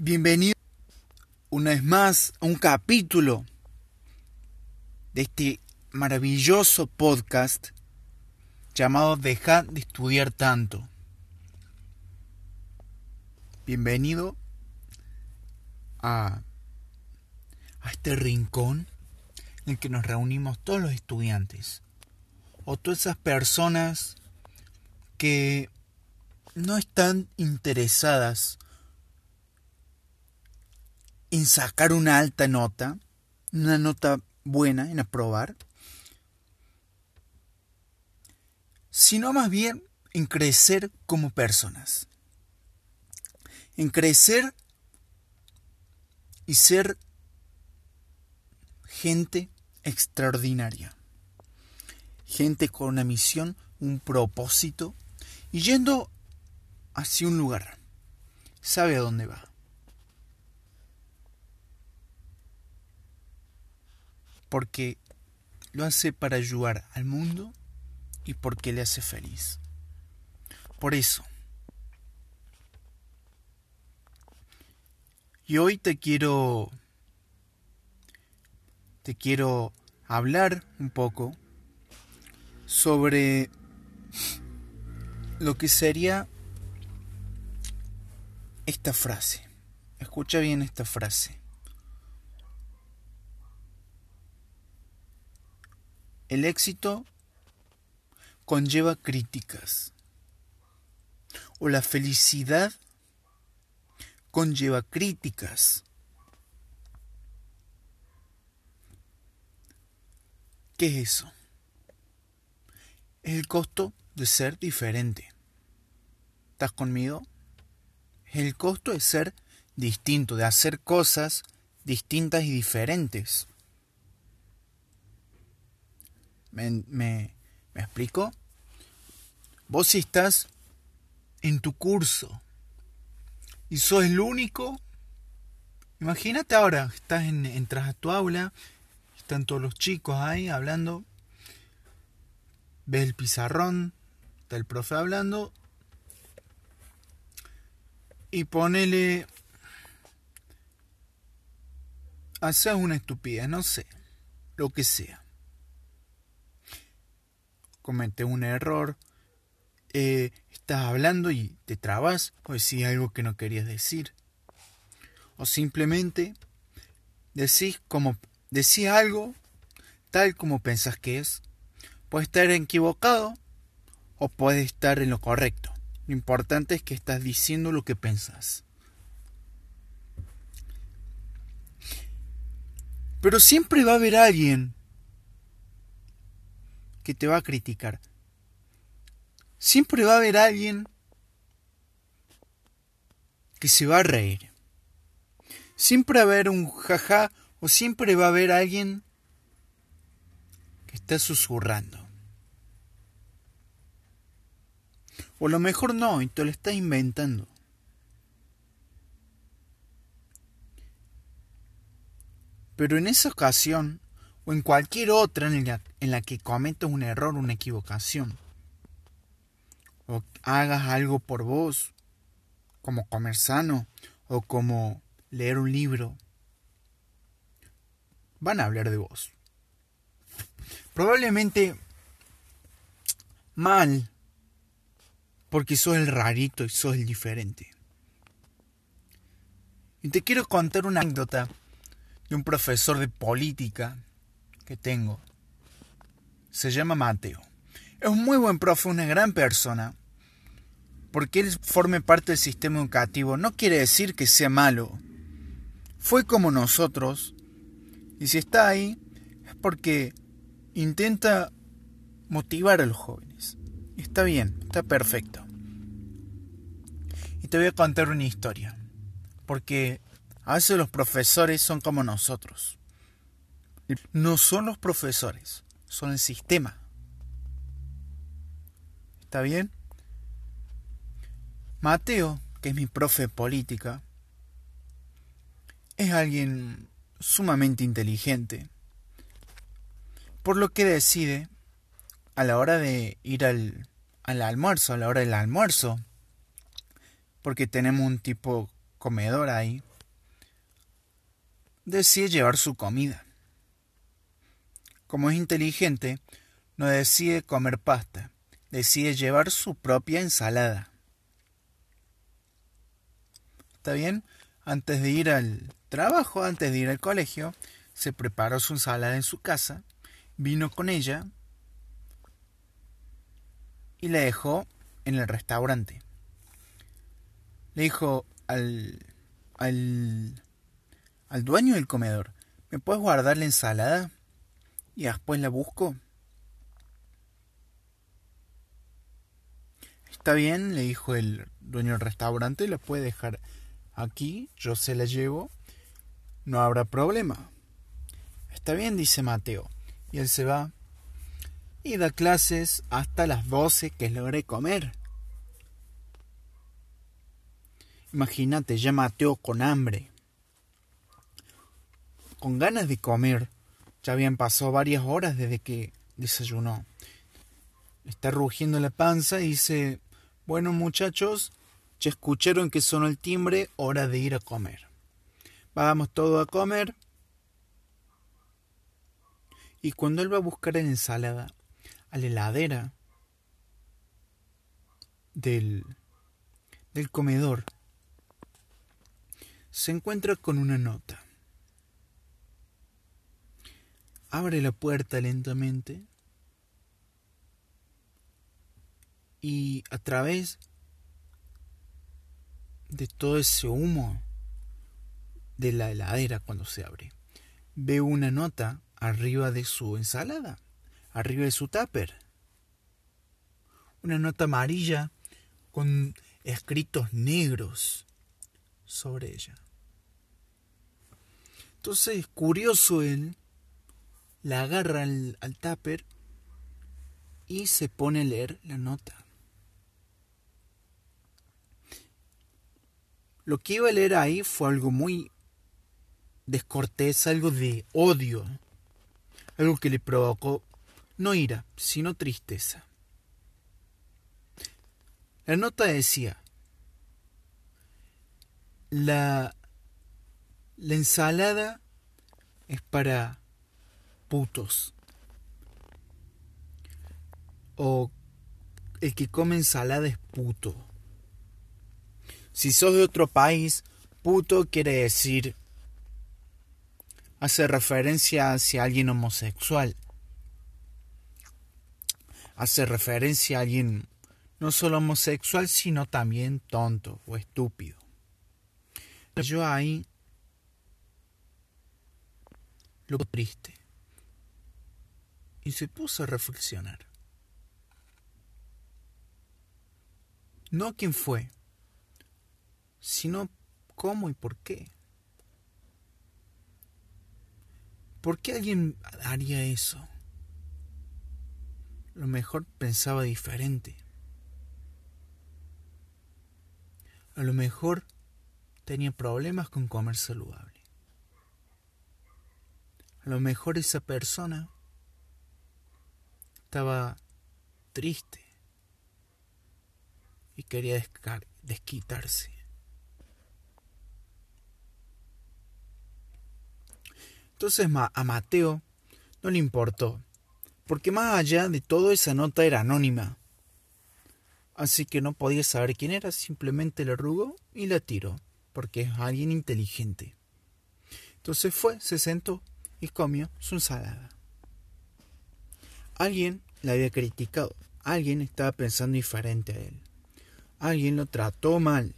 Bienvenido una vez más a un capítulo de este maravilloso podcast llamado Deja de estudiar tanto. Bienvenido a, a este rincón en el que nos reunimos todos los estudiantes o todas esas personas que no están interesadas en sacar una alta nota, una nota buena, en aprobar, sino más bien en crecer como personas, en crecer y ser gente extraordinaria, gente con una misión, un propósito, y yendo hacia un lugar, sabe a dónde va. Porque lo hace para ayudar al mundo y porque le hace feliz. Por eso. Y hoy te quiero te quiero hablar un poco sobre lo que sería esta frase. Escucha bien esta frase. El éxito conlleva críticas. O la felicidad conlleva críticas. ¿Qué es eso? Es el costo de ser diferente. ¿Estás conmigo? Es el costo de ser distinto, de hacer cosas distintas y diferentes. ¿Me, me, explico? Vos estás en tu curso y sos el único, imagínate ahora, estás en, entras a tu aula, están todos los chicos ahí hablando, ves el pizarrón, está el profe hablando, y ponele, haces una estupidez, no sé, lo que sea comete un error, eh, estás hablando y te trabas o decís algo que no querías decir. O simplemente decís, como, decís algo tal como pensás que es. Puede estar equivocado o puede estar en lo correcto. Lo importante es que estás diciendo lo que pensás. Pero siempre va a haber alguien que te va a criticar. Siempre va a haber alguien que se va a reír. Siempre va a haber un jaja o siempre va a haber alguien que está susurrando. O a lo mejor no, y te lo estás inventando. Pero en esa ocasión o en cualquier otra en la, en la que cometas un error, una equivocación, o hagas algo por vos, como comer sano o como leer un libro, van a hablar de vos. Probablemente mal, porque sos el rarito y sos el diferente. Y te quiero contar una anécdota de un profesor de política que tengo. Se llama Mateo. Es un muy buen profe, una gran persona. Porque él forme parte del sistema educativo no quiere decir que sea malo. Fue como nosotros. Y si está ahí es porque intenta motivar a los jóvenes. Está bien, está perfecto. Y te voy a contar una historia. Porque a veces los profesores son como nosotros no son los profesores, son el sistema. ¿Está bien? Mateo, que es mi profe de política, es alguien sumamente inteligente, por lo que decide, a la hora de ir al, al almuerzo, a la hora del almuerzo, porque tenemos un tipo comedor ahí, decide llevar su comida. Como es inteligente, no decide comer pasta, decide llevar su propia ensalada. ¿Está bien? Antes de ir al trabajo, antes de ir al colegio, se preparó su ensalada en su casa, vino con ella y la dejó en el restaurante. Le dijo al, al, al dueño del comedor, ¿me puedes guardar la ensalada? Y después la busco. Está bien, le dijo el dueño del restaurante, la puede dejar aquí, yo se la llevo, no habrá problema. Está bien, dice Mateo, y él se va y da clases hasta las doce que logré comer. Imagínate, ya Mateo con hambre, con ganas de comer. Ya habían pasado varias horas desde que desayunó. Está rugiendo la panza y dice, bueno muchachos, ya escucharon que sonó el timbre, hora de ir a comer. Vamos todos a comer. Y cuando él va a buscar la ensalada a la heladera del, del comedor, se encuentra con una nota. Abre la puerta lentamente y a través de todo ese humo de la heladera cuando se abre, ve una nota arriba de su ensalada, arriba de su tupper. Una nota amarilla con escritos negros sobre ella. Entonces, curioso él, la agarra al, al tupper y se pone a leer la nota. Lo que iba a leer ahí fue algo muy descortés, algo de odio, algo que le provocó no ira, sino tristeza. La nota decía, la, la ensalada es para putos. O el que come ensalada es puto. Si sos de otro país, puto quiere decir hace referencia hacia alguien homosexual. Hace referencia a alguien no solo homosexual, sino también tonto o estúpido. Yo ahí lo triste y se puso a reflexionar. No quién fue, sino cómo y por qué. ¿Por qué alguien haría eso? Lo mejor pensaba diferente. A lo mejor tenía problemas con comer saludable. A lo mejor esa persona estaba triste y quería desquitarse. Entonces a Mateo no le importó, porque más allá de todo esa nota era anónima. Así que no podía saber quién era, simplemente le rugó y la tiró, porque es alguien inteligente. Entonces fue, se sentó y comió su ensalada. Alguien la había criticado, alguien estaba pensando diferente a él, alguien lo trató mal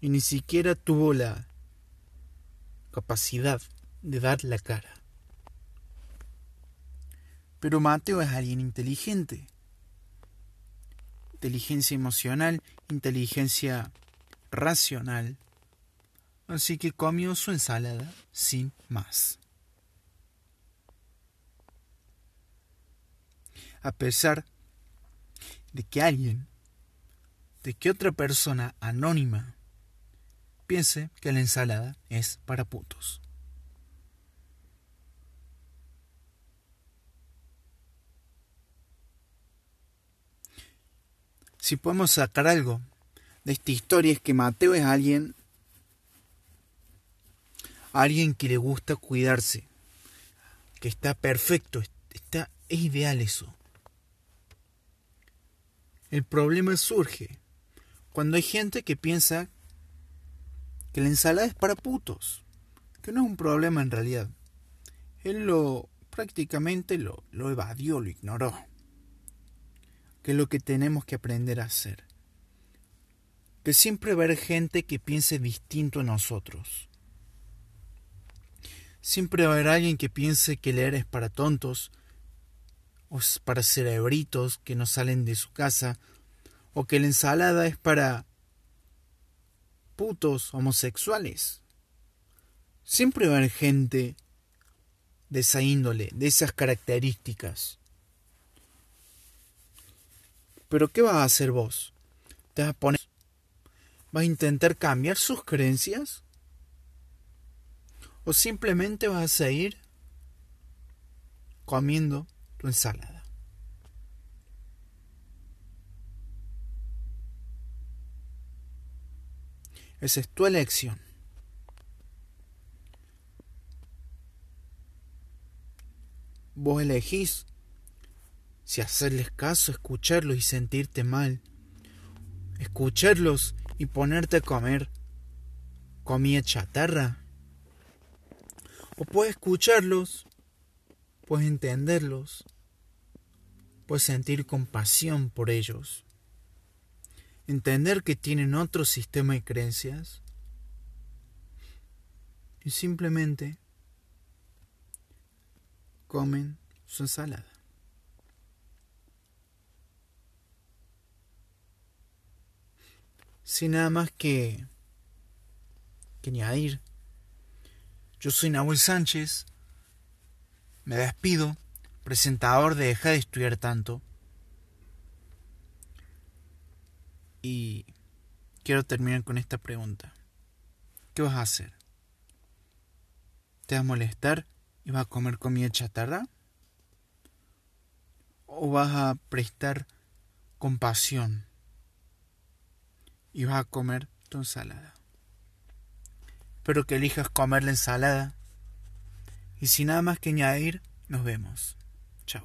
y ni siquiera tuvo la capacidad de dar la cara. Pero Mateo es alguien inteligente. Inteligencia emocional, inteligencia racional. Así que comió su ensalada sin más. A pesar de que alguien, de que otra persona anónima piense que la ensalada es para putos. Si podemos sacar algo de esta historia es que Mateo es alguien alguien que le gusta cuidarse, que está perfecto, está es ideal eso. El problema surge cuando hay gente que piensa que la ensalada es para putos, que no es un problema en realidad. Él lo prácticamente lo, evadió, lo ignoró. Que es lo que tenemos que aprender a hacer. Que siempre va a haber gente que piense distinto a nosotros. Siempre va a haber alguien que piense que leer es para tontos, o es para cerebritos que no salen de su casa, o que la ensalada es para putos homosexuales. Siempre va a haber gente de esa índole, de esas características. Pero ¿qué vas a hacer vos? ¿Te vas a poner... ¿Vas a intentar cambiar sus creencias? ¿O simplemente vas a seguir comiendo ensalada? Esa es tu elección. Vos elegís si hacerles caso, escucharlos y sentirte mal. Escucharlos y ponerte a comer comida chatarra. O puedes escucharlos, puedes entenderlos, puedes sentir compasión por ellos. Entender que tienen otro sistema de creencias. Y simplemente comen su ensalada. Sin nada más que, que añadir. Yo soy Nahuel Sánchez. Me despido, presentador de Deja de estudiar tanto. Y quiero terminar con esta pregunta. ¿Qué vas a hacer? ¿Te vas a molestar y vas a comer comida chatarra? ¿O vas a prestar compasión y vas a comer tu ensalada? Espero que elijas comer la ensalada. Y sin nada más que añadir, nos vemos. Ciao.